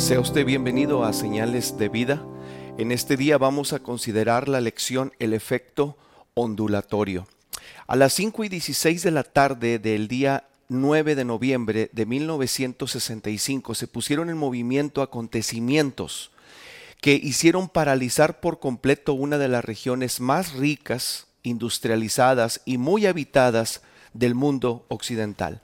Sea usted bienvenido a Señales de Vida. En este día vamos a considerar la lección El efecto ondulatorio. A las 5 y 16 de la tarde del día 9 de noviembre de 1965 se pusieron en movimiento acontecimientos que hicieron paralizar por completo una de las regiones más ricas, industrializadas y muy habitadas del mundo occidental.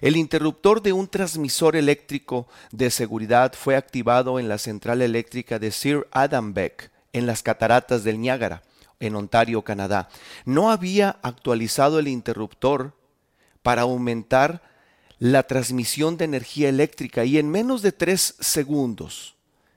El interruptor de un transmisor eléctrico de seguridad fue activado en la central eléctrica de Sir Adam Beck, en las cataratas del Niágara, en Ontario, Canadá. No había actualizado el interruptor para aumentar la transmisión de energía eléctrica y en menos de tres segundos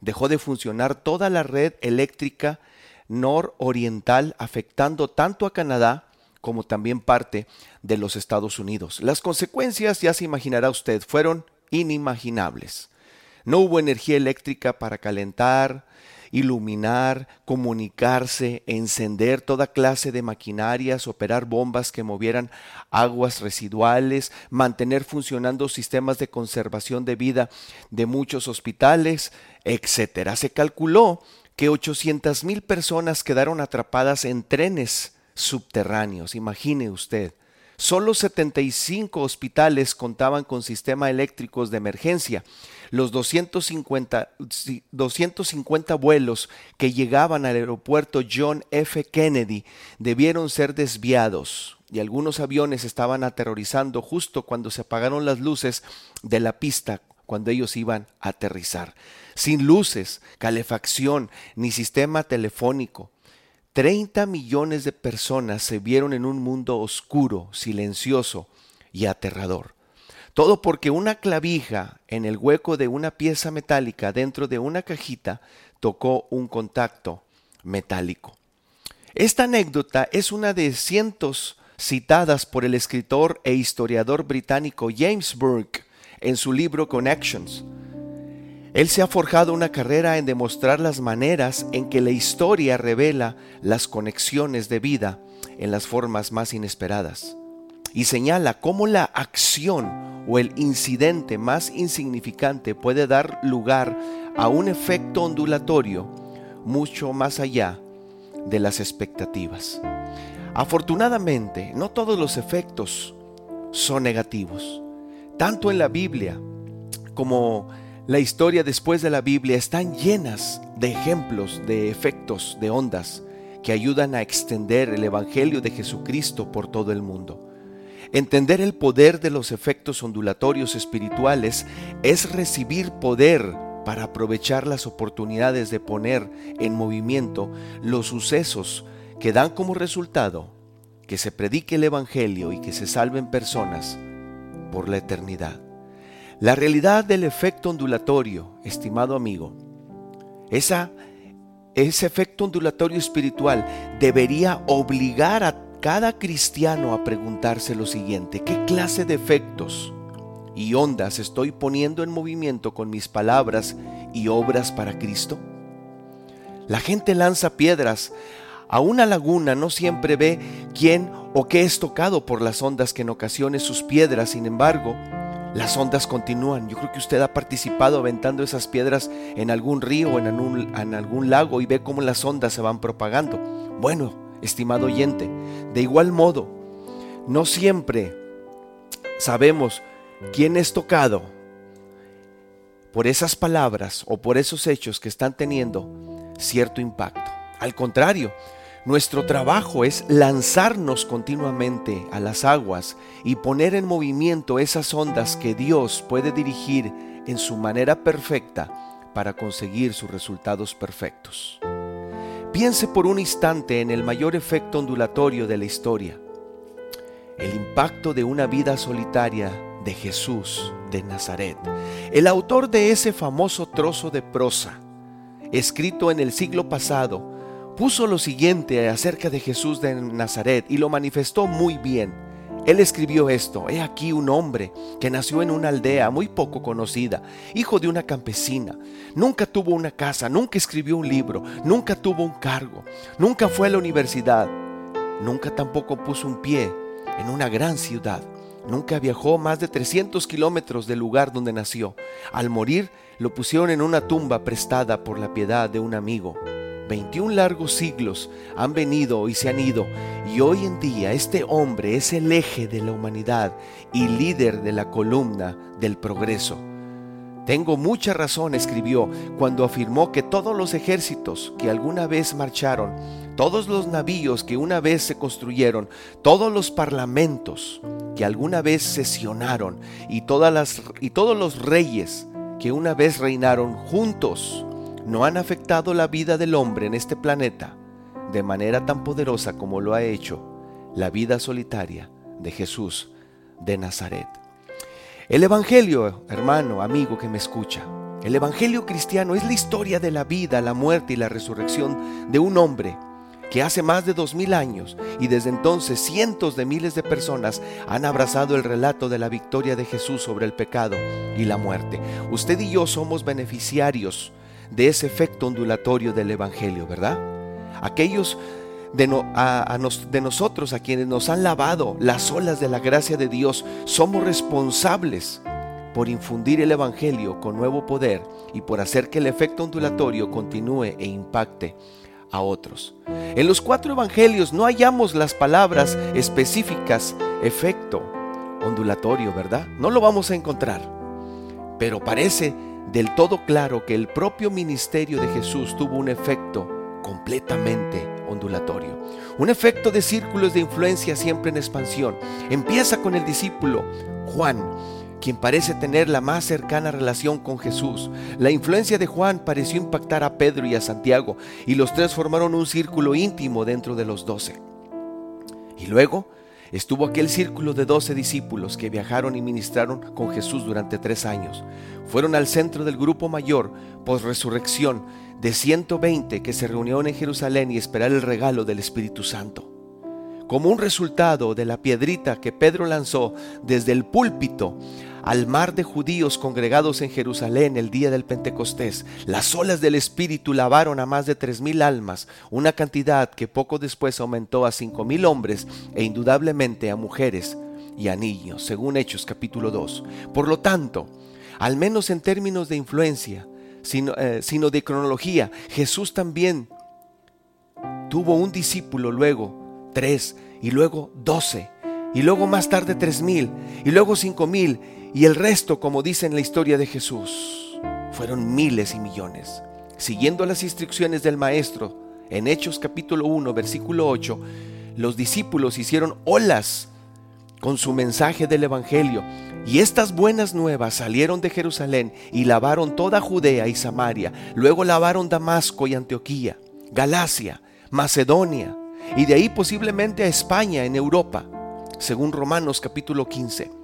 dejó de funcionar toda la red eléctrica nororiental, afectando tanto a Canadá como también parte de los Estados Unidos. Las consecuencias, ya se imaginará usted, fueron inimaginables. No hubo energía eléctrica para calentar, iluminar, comunicarse, encender toda clase de maquinarias, operar bombas que movieran aguas residuales, mantener funcionando sistemas de conservación de vida de muchos hospitales, etc. Se calculó que 800 mil personas quedaron atrapadas en trenes subterráneos. Imagine usted. Solo 75 hospitales contaban con sistemas eléctricos de emergencia. Los 250, 250 vuelos que llegaban al aeropuerto John F. Kennedy debieron ser desviados y algunos aviones estaban aterrorizando justo cuando se apagaron las luces de la pista cuando ellos iban a aterrizar. Sin luces, calefacción ni sistema telefónico. 30 millones de personas se vieron en un mundo oscuro, silencioso y aterrador. Todo porque una clavija en el hueco de una pieza metálica dentro de una cajita tocó un contacto metálico. Esta anécdota es una de cientos citadas por el escritor e historiador británico James Burke en su libro Connections, él se ha forjado una carrera en demostrar las maneras en que la historia revela las conexiones de vida en las formas más inesperadas y señala cómo la acción o el incidente más insignificante puede dar lugar a un efecto ondulatorio mucho más allá de las expectativas. Afortunadamente, no todos los efectos son negativos. Tanto en la Biblia como la historia después de la Biblia están llenas de ejemplos de efectos de ondas que ayudan a extender el Evangelio de Jesucristo por todo el mundo. Entender el poder de los efectos ondulatorios espirituales es recibir poder para aprovechar las oportunidades de poner en movimiento los sucesos que dan como resultado que se predique el Evangelio y que se salven personas por la eternidad. La realidad del efecto ondulatorio, estimado amigo, esa, ese efecto ondulatorio espiritual debería obligar a cada cristiano a preguntarse lo siguiente, ¿qué clase de efectos y ondas estoy poniendo en movimiento con mis palabras y obras para Cristo? La gente lanza piedras a una laguna, no siempre ve quién o qué es tocado por las ondas que en ocasiones sus piedras, sin embargo, las ondas continúan. Yo creo que usted ha participado aventando esas piedras en algún río o en algún, en algún lago y ve cómo las ondas se van propagando. Bueno, estimado oyente, de igual modo, no siempre sabemos quién es tocado por esas palabras o por esos hechos que están teniendo cierto impacto. Al contrario, nuestro trabajo es lanzarnos continuamente a las aguas y poner en movimiento esas ondas que Dios puede dirigir en su manera perfecta para conseguir sus resultados perfectos. Piense por un instante en el mayor efecto ondulatorio de la historia, el impacto de una vida solitaria de Jesús de Nazaret, el autor de ese famoso trozo de prosa, escrito en el siglo pasado, puso lo siguiente acerca de Jesús de Nazaret y lo manifestó muy bien. Él escribió esto, he aquí un hombre que nació en una aldea muy poco conocida, hijo de una campesina, nunca tuvo una casa, nunca escribió un libro, nunca tuvo un cargo, nunca fue a la universidad, nunca tampoco puso un pie en una gran ciudad. Nunca viajó más de 300 kilómetros del lugar donde nació. Al morir, lo pusieron en una tumba prestada por la piedad de un amigo. 21 largos siglos han venido y se han ido, y hoy en día este hombre es el eje de la humanidad y líder de la columna del progreso. Tengo mucha razón, escribió, cuando afirmó que todos los ejércitos que alguna vez marcharon, todos los navíos que una vez se construyeron, todos los parlamentos que alguna vez sesionaron y, todas las, y todos los reyes que una vez reinaron juntos, no han afectado la vida del hombre en este planeta de manera tan poderosa como lo ha hecho la vida solitaria de Jesús de Nazaret. El Evangelio, hermano, amigo que me escucha, el Evangelio cristiano es la historia de la vida, la muerte y la resurrección de un hombre que hace más de dos mil años y desde entonces cientos de miles de personas han abrazado el relato de la victoria de Jesús sobre el pecado y la muerte. Usted y yo somos beneficiarios de ese efecto ondulatorio del Evangelio, ¿verdad? Aquellos de, de, nosotros a quienes nos han lavado las olas de la gracia de Dios, somos responsables por infundir el Evangelio con nuevo poder y por hacer que el efecto ondulatorio continúe e impacte a otros. En los cuatro Evangelios no hallamos las palabras específicas efecto ondulatorio, ¿verdad? No lo vamos a encontrar. Pero parece del todo claro que el propio ministerio de Jesús tuvo un efecto completamente ondulatorio. Un efecto de círculos de influencia siempre en expansión. Empieza con el discípulo Juan, quien parece tener la más cercana relación con Jesús. La influencia de Juan pareció impactar a Pedro y a Santiago, y los tres formaron un círculo íntimo dentro de los doce. Y luego estuvo aquel círculo de doce discípulos que viajaron y ministraron con Jesús durante tres años. Fueron al centro del grupo mayor post resurrección de 120 que se reunieron en Jerusalén y esperaron el regalo del Espíritu Santo. Como un resultado de la piedrita que Pedro lanzó desde el púlpito al mar de judíos congregados en Jerusalén el día del Pentecostés, las olas del Espíritu lavaron a más de tres mil almas, una cantidad que poco después aumentó a cinco mil hombres e indudablemente a mujeres y a niños, según Hechos capítulo 2. Por lo tanto, al menos en términos de influencia, eh, sino, de cronología. Jesús también tuvo un discípulo, luego tres, y luego doce, y luego más tarde tres mil, y luego cinco mil, y el resto, como dice en la historia de Jesús, fueron miles y millones. Siguiendo las instrucciones del Maestro, en Hechos capítulo 1, versículo 8, los discípulos hicieron olas con su mensaje del Evangelio y estas buenas nuevas salieron de Jerusalén y lavaron toda Judea y Samaria, luego lavaron Damasco y Antioquía, Galacia, Macedonia, y de ahí posiblemente a España en Europa, según Romanos capítulo 15.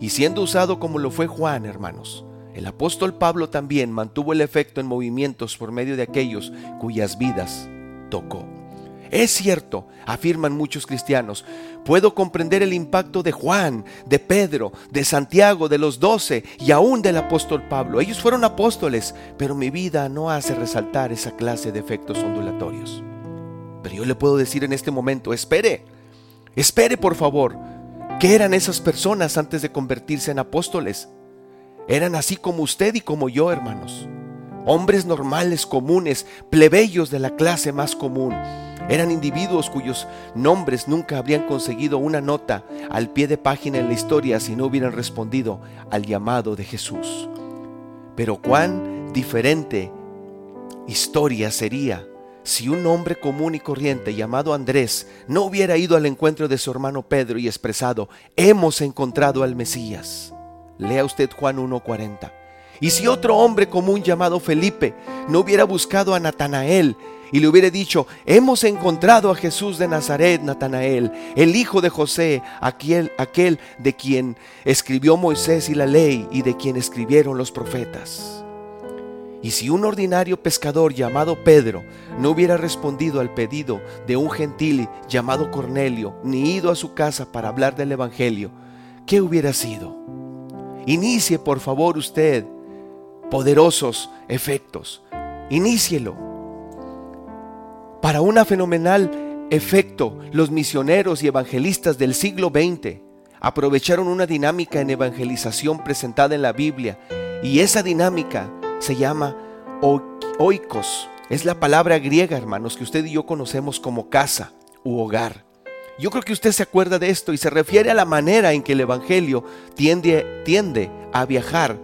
Y siendo usado como lo fue Juan, hermanos, el apóstol Pablo también mantuvo el efecto en movimientos por medio de aquellos cuyas vidas tocó. Es cierto, afirman muchos cristianos, puedo comprender el impacto de Juan, de Pedro, de Santiago, de los doce y aún del apóstol Pablo. Ellos fueron apóstoles, pero mi vida no hace resaltar esa clase de efectos ondulatorios. Pero yo le puedo decir en este momento, espere, espere por favor, ¿qué eran esas personas antes de convertirse en apóstoles? Eran así como usted y como yo, hermanos. Hombres normales, comunes, plebeyos de la clase más común eran individuos cuyos nombres nunca habrían conseguido una nota al pie de página en la historia si no hubieran respondido al llamado de Jesús. Pero cuán diferente historia sería si un hombre común y corriente llamado Andrés no hubiera ido al encuentro de su hermano Pedro y expresado, hemos encontrado al Mesías. Lea usted Juan 1.40. Y si otro hombre común llamado Felipe no hubiera buscado a Natanael y le hubiera dicho, hemos encontrado a Jesús de Nazaret, Natanael, el hijo de José, aquel, aquel de quien escribió Moisés y la ley y de quien escribieron los profetas. Y si un ordinario pescador llamado Pedro no hubiera respondido al pedido de un gentil llamado Cornelio, ni ido a su casa para hablar del Evangelio, ¿qué hubiera sido? Inicie por favor usted poderosos efectos. Inícielo para un fenomenal efecto, los misioneros y evangelistas del siglo XX aprovecharon una dinámica en evangelización presentada en la Biblia y esa dinámica se llama oikos. Es la palabra griega, hermanos, que usted y yo conocemos como casa u hogar. Yo creo que usted se acuerda de esto y se refiere a la manera en que el Evangelio tiende, tiende a viajar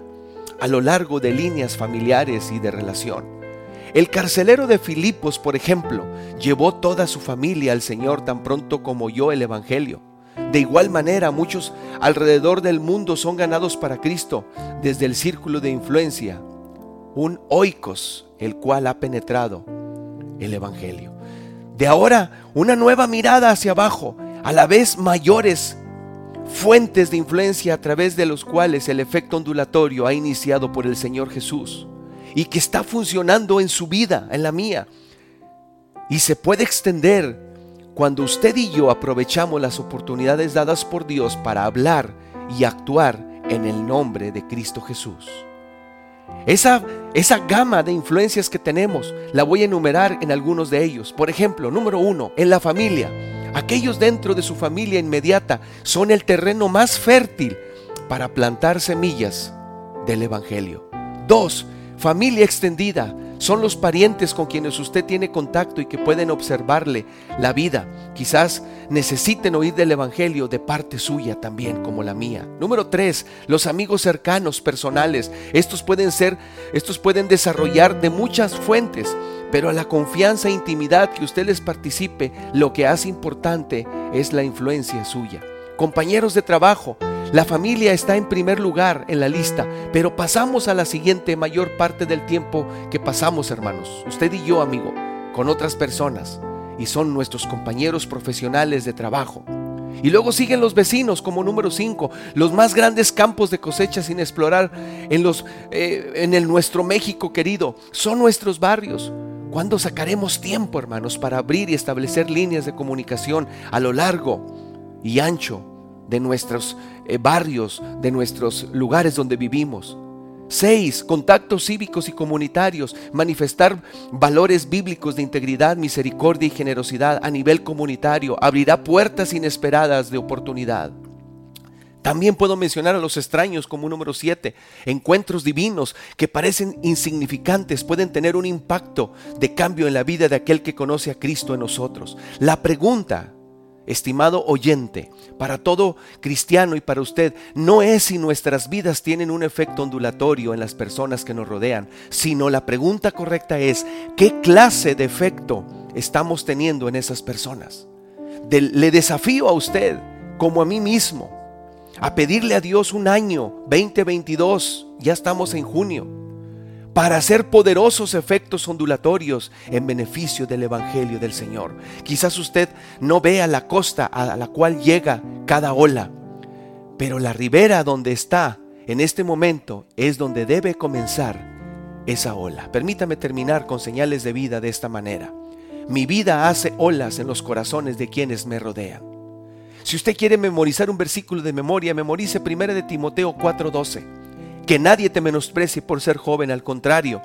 a lo largo de líneas familiares y de relación. El carcelero de Filipos, por ejemplo, llevó toda su familia al Señor tan pronto como oyó el Evangelio. De igual manera, muchos alrededor del mundo son ganados para Cristo desde el círculo de influencia, un oikos, el cual ha penetrado el Evangelio. De ahora, una nueva mirada hacia abajo, a la vez mayores fuentes de influencia a través de los cuales el efecto ondulatorio ha iniciado por el Señor Jesús y que está funcionando en su vida, en la mía. Y se puede extender cuando usted y yo aprovechamos las oportunidades dadas por Dios para hablar y actuar en el nombre de Cristo Jesús. Esa, esa gama de influencias que tenemos la voy a enumerar en algunos de ellos. Por ejemplo, número uno, en la familia. Aquellos dentro de su familia inmediata son el terreno más fértil para plantar semillas del Evangelio. Dos, familia extendida son los parientes con quienes usted tiene contacto y que pueden observarle la vida. Quizás necesiten oír del Evangelio de parte suya también, como la mía. Número tres, los amigos cercanos, personales. Estos pueden ser, estos pueden desarrollar de muchas fuentes, pero a la confianza e intimidad que usted les participe, lo que hace importante es la influencia suya. Compañeros de trabajo, la familia está en primer lugar en la lista, pero pasamos a la siguiente mayor parte del tiempo que pasamos, hermanos, usted y yo, amigo, con otras personas, y son nuestros compañeros profesionales de trabajo. Y luego siguen los vecinos como número 5, los más grandes campos de cosecha sin explorar en, los, eh, en el nuestro México querido, son nuestros barrios. ¿Cuándo sacaremos tiempo, hermanos, para abrir y establecer líneas de comunicación a lo largo y ancho de nuestros eh, barrios, de nuestros lugares donde vivimos. Seis, contactos cívicos y comunitarios, manifestar valores bíblicos de integridad, misericordia y generosidad a nivel comunitario abrirá puertas inesperadas de oportunidad. También puedo mencionar a los extraños como número siete. Encuentros divinos que parecen insignificantes pueden tener un impacto de cambio en la vida de aquel que conoce a Cristo en nosotros. La pregunta estimado oyente, para todo cristiano y para usted, no es si nuestras vidas tienen un efecto ondulatorio en las personas que nos rodean, sino la pregunta correcta es, ¿qué clase de efecto estamos teniendo en esas personas? le desafío a usted, como a mí mismo, a pedirle a Dios un año 2022, ya estamos en junio, para hacer poderosos efectos ondulatorios en beneficio del Evangelio del Señor. Quizás usted no vea la costa a la cual llega cada ola, pero la ribera donde está en este momento es donde debe comenzar esa ola. Permítame terminar con señales de vida de esta manera. Mi vida hace olas en los corazones de quienes me rodean. Si usted quiere memorizar un versículo de memoria, memorice 1 de Timoteo 4:12. Que nadie te menosprecie por ser joven, al contrario,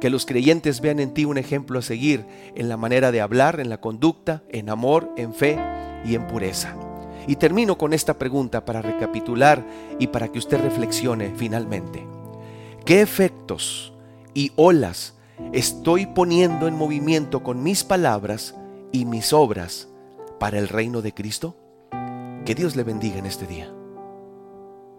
que los creyentes vean en ti un ejemplo a seguir en la manera de hablar, en la conducta, en amor, en fe y en pureza. Y termino con esta pregunta para recapitular y para que usted reflexione finalmente. ¿Qué efectos y olas estoy poniendo en movimiento con mis palabras y mis obras para el reino de Cristo? Que Dios le bendiga en este día.